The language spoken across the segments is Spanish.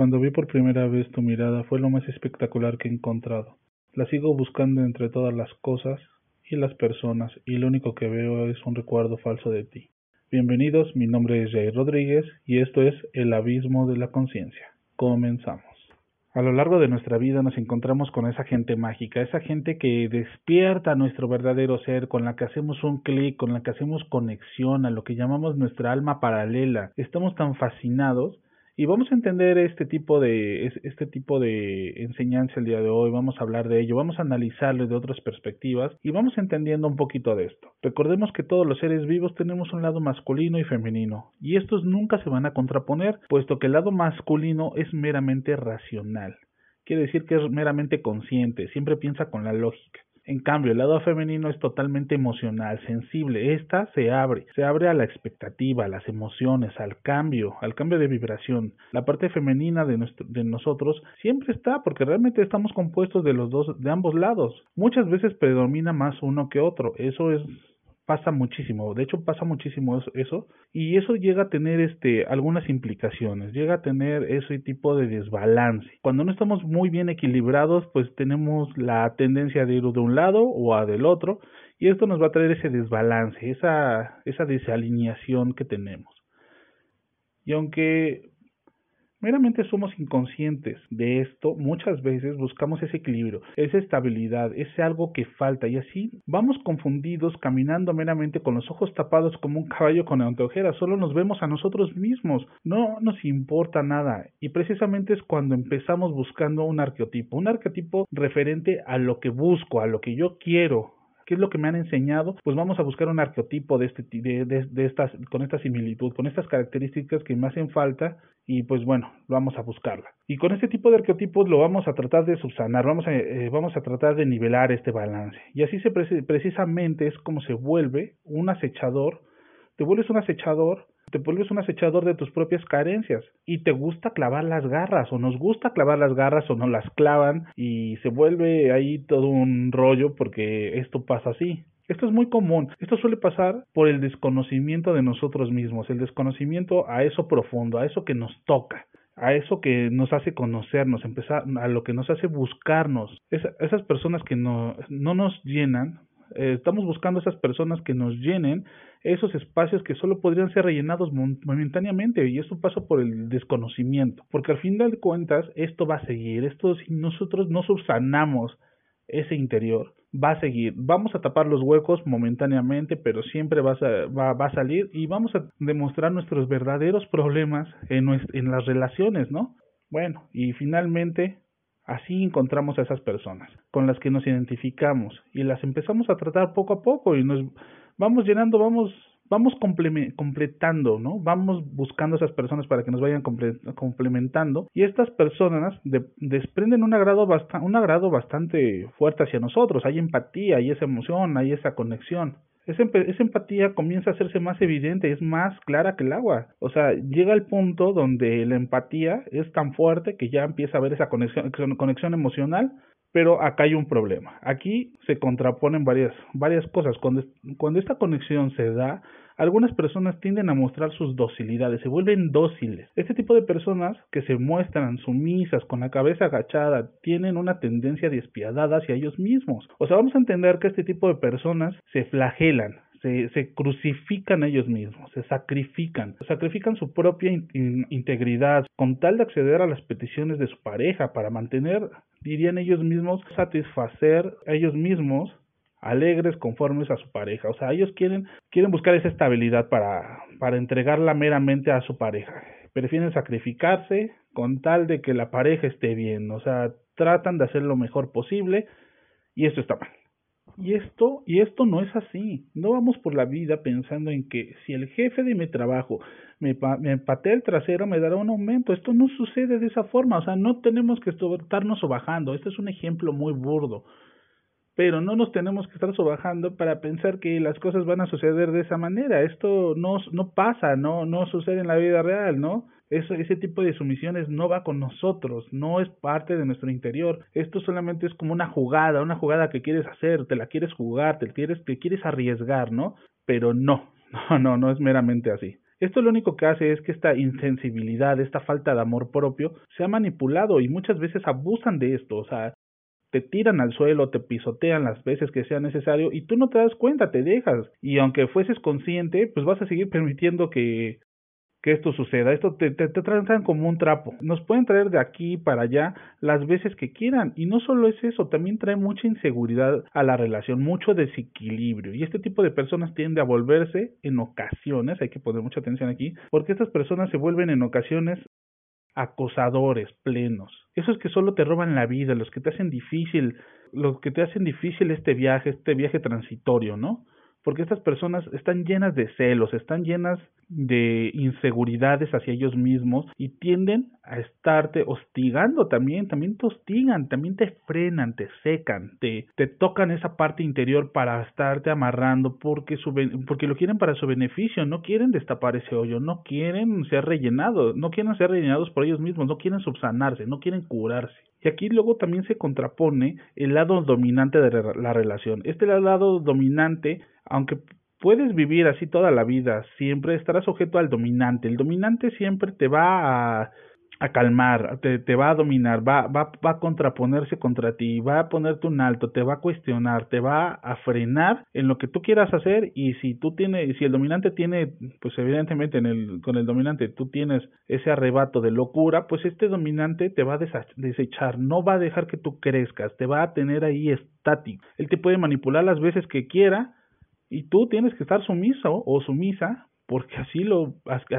Cuando vi por primera vez tu mirada fue lo más espectacular que he encontrado. La sigo buscando entre todas las cosas y las personas y lo único que veo es un recuerdo falso de ti. Bienvenidos, mi nombre es Jair Rodríguez y esto es El Abismo de la Conciencia. Comenzamos. A lo largo de nuestra vida nos encontramos con esa gente mágica, esa gente que despierta nuestro verdadero ser, con la que hacemos un clic, con la que hacemos conexión a lo que llamamos nuestra alma paralela. Estamos tan fascinados y vamos a entender este tipo de este tipo de enseñanza el día de hoy, vamos a hablar de ello, vamos a analizarlo de otras perspectivas y vamos entendiendo un poquito de esto. Recordemos que todos los seres vivos tenemos un lado masculino y femenino y estos nunca se van a contraponer, puesto que el lado masculino es meramente racional. Quiere decir que es meramente consciente, siempre piensa con la lógica. En cambio, el lado femenino es totalmente emocional, sensible. Esta se abre, se abre a la expectativa, a las emociones, al cambio, al cambio de vibración. La parte femenina de, nosotros siempre está, porque realmente estamos compuestos de los dos, de ambos lados. Muchas veces predomina más uno que otro. Eso es pasa muchísimo, de hecho pasa muchísimo eso y eso llega a tener este algunas implicaciones, llega a tener ese tipo de desbalance. Cuando no estamos muy bien equilibrados, pues tenemos la tendencia de ir de un lado o a del otro y esto nos va a traer ese desbalance, esa esa desalineación que tenemos. Y aunque Meramente somos inconscientes de esto, muchas veces buscamos ese equilibrio, esa estabilidad, ese algo que falta y así vamos confundidos caminando meramente con los ojos tapados como un caballo con anteojeras, solo nos vemos a nosotros mismos, no nos importa nada y precisamente es cuando empezamos buscando un arquetipo, un arquetipo referente a lo que busco, a lo que yo quiero, ¿Qué es lo que me han enseñado? Pues vamos a buscar un arquetipo de este de, de, estas con esta similitud, con estas características que me hacen falta y pues bueno, vamos a buscarla. Y con este tipo de arquetipos lo vamos a tratar de subsanar, vamos a, eh, vamos a tratar de nivelar este balance. Y así se precisamente es como se vuelve un acechador, te vuelves un acechador te vuelves un acechador de tus propias carencias y te gusta clavar las garras o nos gusta clavar las garras o no las clavan y se vuelve ahí todo un rollo porque esto pasa así. Esto es muy común. Esto suele pasar por el desconocimiento de nosotros mismos, el desconocimiento a eso profundo, a eso que nos toca a eso que nos hace conocernos, empezar a lo que nos hace buscarnos. esas personas que no, no nos llenan, eh, estamos buscando esas personas que nos llenen esos espacios que solo podrían ser rellenados momentáneamente y eso pasa por el desconocimiento, porque al final de cuentas esto va a seguir, esto si nosotros no subsanamos ese interior, va a seguir, vamos a tapar los huecos momentáneamente, pero siempre va a, va a salir y vamos a demostrar nuestros verdaderos problemas en, en las relaciones, ¿no? Bueno, y finalmente Así encontramos a esas personas con las que nos identificamos y las empezamos a tratar poco a poco y nos vamos llenando, vamos vamos completando, ¿no? Vamos buscando esas personas para que nos vayan complementando y estas personas desprenden un agrado, un agrado bastante fuerte hacia nosotros, hay empatía, hay esa emoción, hay esa conexión. Esa, esa, empatía comienza a hacerse más evidente, es más clara que el agua. O sea, llega el punto donde la empatía es tan fuerte que ya empieza a haber esa conexión, conexión emocional pero acá hay un problema. Aquí se contraponen varias, varias cosas. Cuando, cuando esta conexión se da, algunas personas tienden a mostrar sus docilidades, se vuelven dóciles. Este tipo de personas que se muestran sumisas, con la cabeza agachada, tienen una tendencia despiadada hacia ellos mismos. O sea, vamos a entender que este tipo de personas se flagelan, se, se crucifican ellos mismos, se sacrifican, sacrifican su propia integridad con tal de acceder a las peticiones de su pareja para mantener, dirían ellos mismos, satisfacer a ellos mismos alegres, conformes a su pareja. O sea, ellos quieren, quieren buscar esa estabilidad para, para entregarla meramente a su pareja. Prefieren sacrificarse con tal de que la pareja esté bien. O sea, tratan de hacer lo mejor posible y esto está mal. Y esto, y esto no es así. No vamos por la vida pensando en que si el jefe de mi trabajo me, me el trasero me dará un aumento. Esto no sucede de esa forma. O sea, no tenemos que estarnos o bajando. Este es un ejemplo muy burdo. Pero no nos tenemos que estar sobajando para pensar que las cosas van a suceder de esa manera. Esto no, no pasa, no, no sucede en la vida real, ¿no? Eso, ese tipo de sumisiones no va con nosotros, no es parte de nuestro interior. Esto solamente es como una jugada, una jugada que quieres hacer, te la quieres jugar, te quieres, te quieres arriesgar, ¿no? Pero no, no, no, no es meramente así. Esto lo único que hace es que esta insensibilidad, esta falta de amor propio, se ha manipulado y muchas veces abusan de esto, o sea, te tiran al suelo, te pisotean las veces que sea necesario y tú no te das cuenta, te dejas. Y aunque fueses consciente, pues vas a seguir permitiendo que que esto suceda. Esto te, te, te, tratan como un trapo. Nos pueden traer de aquí para allá las veces que quieran. Y no solo es eso, también trae mucha inseguridad a la relación, mucho desequilibrio. Y este tipo de personas tiende a volverse en ocasiones, hay que poner mucha atención aquí, porque estas personas se vuelven en ocasiones acosadores plenos. Esos que solo te roban la vida, los que te hacen difícil, los que te hacen difícil este viaje, este viaje transitorio, ¿no? Porque estas personas están llenas de celos, están llenas de inseguridades hacia ellos mismos y tienden a estarte hostigando también, también te hostigan, también te frenan, te secan, te, te tocan esa parte interior para estarte amarrando porque, su, porque lo quieren para su beneficio, no quieren destapar ese hoyo, no quieren ser rellenados, no quieren ser rellenados por ellos mismos, no quieren subsanarse, no quieren curarse. Y aquí luego también se contrapone el lado dominante de la relación. Este lado dominante, aunque puedes vivir así toda la vida, siempre estarás sujeto al dominante. El dominante siempre te va a a calmar, te, te va a dominar, va, va, va a contraponerse contra ti, va a ponerte un alto, te va a cuestionar, te va a frenar en lo que tú quieras hacer y si tú tienes, si el dominante tiene, pues evidentemente en el, con el dominante tú tienes ese arrebato de locura, pues este dominante te va a desechar, no va a dejar que tú crezcas, te va a tener ahí estático. Él te puede manipular las veces que quiera y tú tienes que estar sumiso o sumisa porque así lo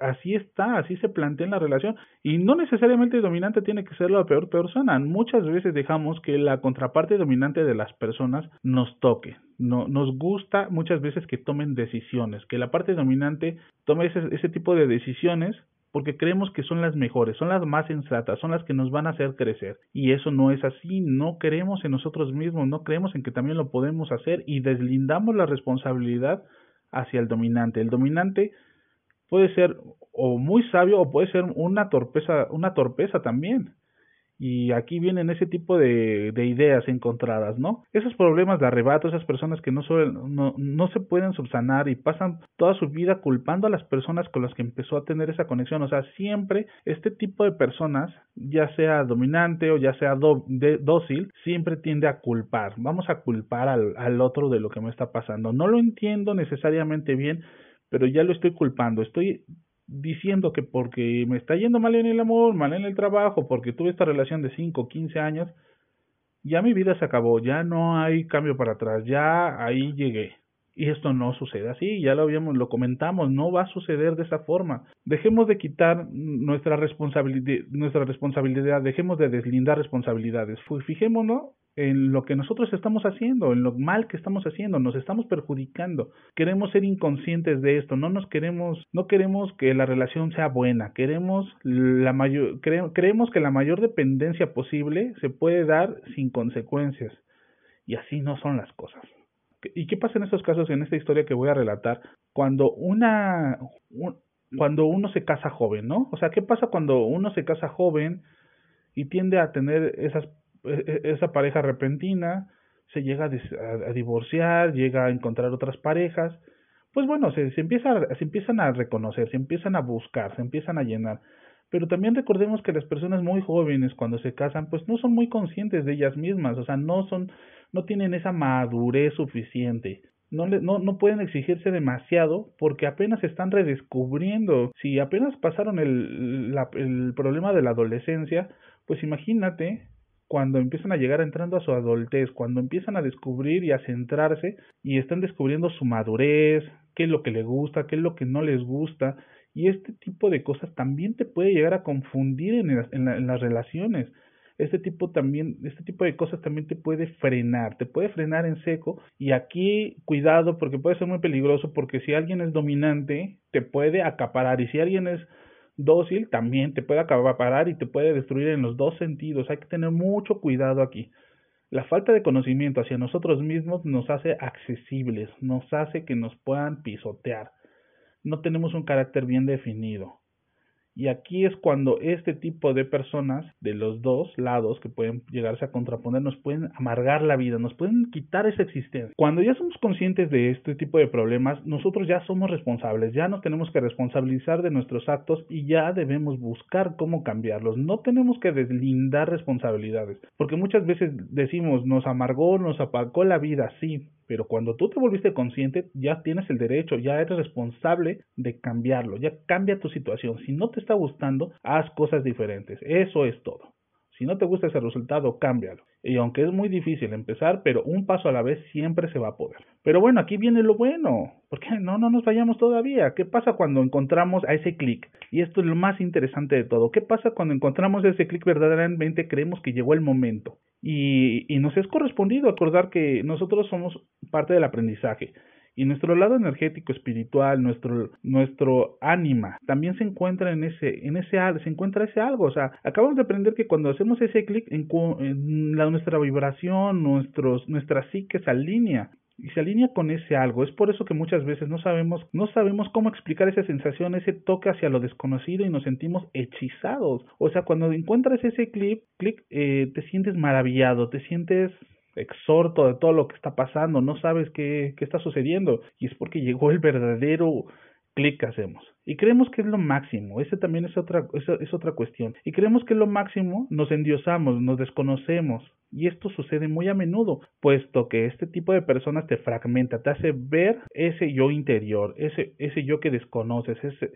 así está, así se plantea en la relación y no necesariamente el dominante tiene que ser la peor persona. Muchas veces dejamos que la contraparte dominante de las personas nos toque. No nos gusta muchas veces que tomen decisiones, que la parte dominante tome ese, ese tipo de decisiones porque creemos que son las mejores, son las más sensatas, son las que nos van a hacer crecer. Y eso no es así, no creemos en nosotros mismos, no creemos en que también lo podemos hacer y deslindamos la responsabilidad hacia el dominante. El dominante puede ser o muy sabio o puede ser una torpeza, una torpeza también. Y aquí vienen ese tipo de, de ideas encontradas, ¿no? Esos problemas de arrebato, esas personas que no, no, no se pueden subsanar y pasan toda su vida culpando a las personas con las que empezó a tener esa conexión. O sea, siempre este tipo de personas, ya sea dominante o ya sea dócil, siempre tiende a culpar. Vamos a culpar al, al otro de lo que me está pasando. No lo entiendo necesariamente bien, pero ya lo estoy culpando. Estoy diciendo que porque me está yendo mal en el amor, mal en el trabajo, porque tuve esta relación de 5, 15 años, ya mi vida se acabó, ya no hay cambio para atrás, ya ahí llegué. Y esto no sucede así, ya lo habíamos, lo comentamos, no va a suceder de esa forma. Dejemos de quitar nuestra responsabilidad, nuestra responsabilidad, dejemos de deslindar responsabilidades. Fijémonos en lo que nosotros estamos haciendo, en lo mal que estamos haciendo, nos estamos perjudicando. Queremos ser inconscientes de esto, no nos queremos, no queremos que la relación sea buena, queremos la mayor, creemos que la mayor dependencia posible se puede dar sin consecuencias. Y así no son las cosas. ¿Y qué pasa en estos casos, en esta historia que voy a relatar? Cuando una, cuando uno se casa joven, ¿no? O sea, ¿qué pasa cuando uno se casa joven y tiende a tener esas esa pareja repentina se llega a, divorciar, llega a encontrar otras parejas, pues bueno, se, se, empieza, se empiezan a reconocer, se empiezan a buscar, se empiezan a llenar. Pero también recordemos que las personas muy jóvenes cuando se casan, pues no son muy conscientes de ellas mismas, o sea, no son, no tienen esa madurez suficiente. No, no, no pueden exigirse demasiado porque apenas están redescubriendo. Si apenas pasaron el problema de la adolescencia, pues imagínate cuando empiezan a llegar entrando a su adultez, cuando empiezan a descubrir y a centrarse y están descubriendo su madurez, qué es lo que les gusta, qué es lo que no les gusta, y este tipo de cosas también te puede llegar a confundir en, en, las relaciones. Este tipo también, este tipo de cosas también te puede frenar, te puede frenar en seco y aquí cuidado porque puede ser muy peligroso porque si alguien es dominante te puede acaparar y si alguien es dócil también te puede acaparar y te puede destruir en los dos sentidos. Hay que tener mucho cuidado aquí. La falta de conocimiento hacia nosotros mismos nos hace accesibles, nos hace que nos puedan pisotear. No tenemos un carácter bien definido. Y aquí es cuando este tipo de personas de los dos lados que pueden llegarse a contraponer nos pueden amargar la vida, nos pueden quitar esa existencia. Cuando ya somos conscientes de este tipo de problemas, nosotros ya somos responsables, ya nos tenemos que responsabilizar de nuestros actos y ya debemos buscar cómo cambiarlos. No tenemos que deslindar responsabilidades, porque muchas veces decimos nos amargó, nos apagó la vida, sí, pero cuando tú te volviste consciente, ya tienes el derecho, ya eres responsable de cambiarlo, ya cambia tu situación. Si no te está gustando, haz cosas diferentes. Eso es todo. Si no te gusta ese resultado, cámbialo. Y aunque es muy difícil empezar, pero un paso a la vez siempre se va a poder. Pero bueno, aquí viene lo bueno. porque no, no nos vayamos todavía? ¿Qué pasa cuando encontramos a ese clic? Y esto es lo más interesante de todo. ¿Qué pasa cuando encontramos ese clic verdaderamente creemos que llegó el momento? Y, y nos es correspondido acordar que nosotros somos parte del aprendizaje. Y nuestro lado energético, espiritual, nuestro, nuestro ánima, también se encuentra en ese, en ese, se encuentra ese algo. O sea, acabamos de aprender que cuando hacemos ese clic en, la, nuestra vibración, nuestros, nuestra psique se alinea y se alinea con ese algo. Es por eso que muchas veces no sabemos, no sabemos cómo explicar esa sensación, ese toque hacia lo desconocido y nos sentimos hechizados. O sea, cuando encuentras ese clic, clic eh, te sientes maravillado, te sientes exhorto de todo lo que está pasando, no sabes qué, qué está sucediendo y es porque llegó el verdadero clic que hacemos. Y creemos que es lo máximo, ese también es otra, es otra cuestión. Y creemos que es lo máximo, nos endiosamos, nos desconocemos. Y esto sucede muy a menudo, puesto que este tipo de personas te fragmenta, te hace ver ese yo interior, ese, ese yo que desconoces, ese,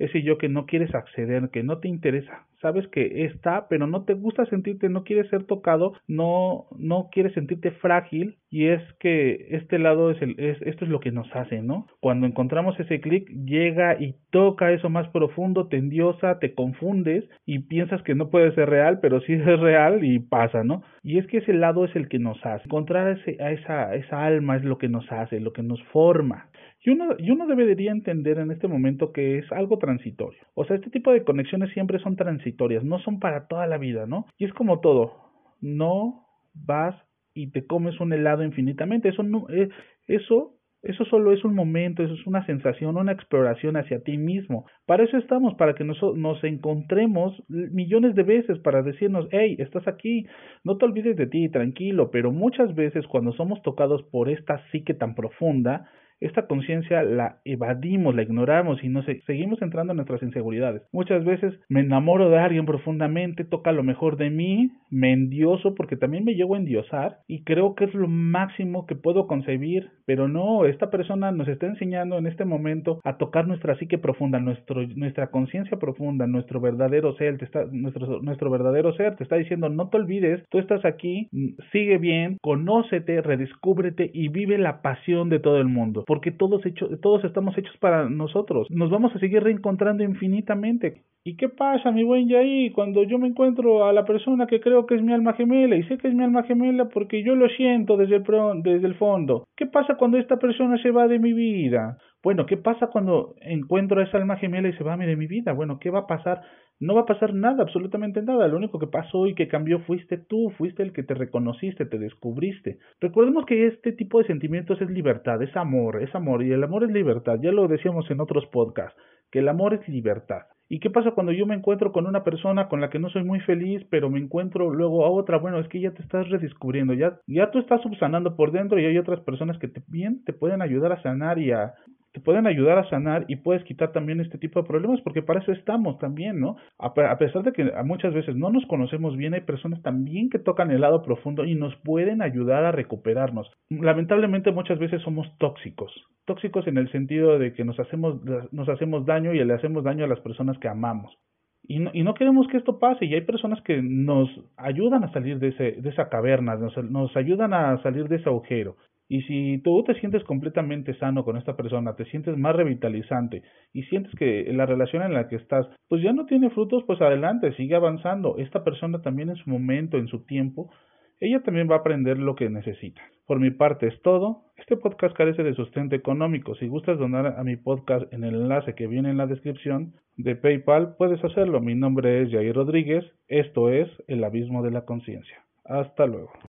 ese yo que no quieres acceder, que no te interesa. Sabes que está, pero no te gusta sentirte, no quieres ser tocado, no, no quieres sentirte frágil. Y es que este lado es el, es, esto es lo que nos hace, ¿no? Cuando encontramos ese clic, llega y toca eso más profundo, te endiosa, te confundes y piensas que no puede ser real, pero sí es real y pasa, ¿no? Y es que ese lado es el que nos hace. Encontrar ese, a esa, esa alma es lo que nos hace, lo que nos forma. Y uno, y uno debería entender en este momento que es algo transitorio. O sea, este tipo de conexiones siempre son transitorias, no son para toda la vida, ¿no? Y es como todo, no vas y te comes un helado infinitamente, eso no, eh, eso eso solo es un momento, eso es una sensación, una exploración hacia ti mismo. Para eso estamos, para que nos, nos encontremos millones de veces, para decirnos, hey, estás aquí, no te olvides de ti, tranquilo, pero muchas veces cuando somos tocados por esta psique tan profunda, esta conciencia la evadimos, la ignoramos y nos seguimos entrando en nuestras inseguridades. Muchas veces me enamoro de alguien profundamente, toca lo mejor de mí, me endioso porque también me llego a endiosar y creo que es lo máximo que puedo concebir, pero no, esta persona nos está enseñando en este momento a tocar nuestra psique profunda, nuestro, nuestra conciencia profunda, nuestro verdadero ser, te está, nuestro, nuestro verdadero ser te está diciendo no te olvides, tú estás aquí, sigue bien, conócete, redescúbrete y vive la pasión de todo el mundo porque todos, todos estamos hechos para nosotros. Nos vamos a seguir reencontrando infinitamente. ¿Y qué pasa, mi buen Yaí, cuando yo me encuentro a la persona que creo que es mi alma gemela y sé que es mi alma gemela porque yo lo siento desde el, desde el fondo? ¿Qué pasa cuando esta persona se va de mi vida? Bueno, ¿qué pasa cuando encuentro a esa alma gemela y se va de mi vida? Bueno, ¿qué va a pasar? No va a pasar nada, absolutamente nada. Lo único que pasó y que cambió fuiste tú, fuiste el que te reconociste, te descubriste. Recordemos que este tipo de sentimientos es libertad, es amor, es amor y el amor es libertad. Ya lo decíamos en otros podcasts, que el amor es libertad. ¿Y qué pasa cuando yo me encuentro con una persona con la que no soy muy feliz, pero me encuentro luego a otra? Bueno, es que ya te estás redescubriendo, ya, ya tú estás subsanando por dentro y hay otras personas que te, bien te pueden ayudar a sanar y a, te pueden ayudar a sanar y puedes quitar también este tipo de problemas porque para eso estamos también, ¿no? A, pesar de que muchas veces no nos conocemos bien, hay personas también que tocan el lado profundo y nos pueden ayudar a recuperarnos. Lamentablemente muchas veces somos tóxicos, tóxicos en el sentido de que nos hacemos, nos hacemos daño y le hacemos daño a las personas que amamos. Y no, y no queremos que esto pase y hay personas que nos ayudan a salir de, ese, de esa caverna, nos, nos ayudan a salir de ese agujero. Y si tú te sientes completamente sano con esta persona, te sientes más revitalizante y sientes que la relación en la que estás pues ya no tiene frutos, pues adelante, sigue avanzando. Esta persona también en su momento, en su tiempo, ella también va a aprender lo que necesita. Por mi parte es todo. Este podcast carece de sustento económico. Si gustas donar a mi podcast en el enlace que viene en la descripción de PayPal, puedes hacerlo. Mi nombre es Jair Rodríguez. Esto es El Abismo de la Conciencia. Hasta luego.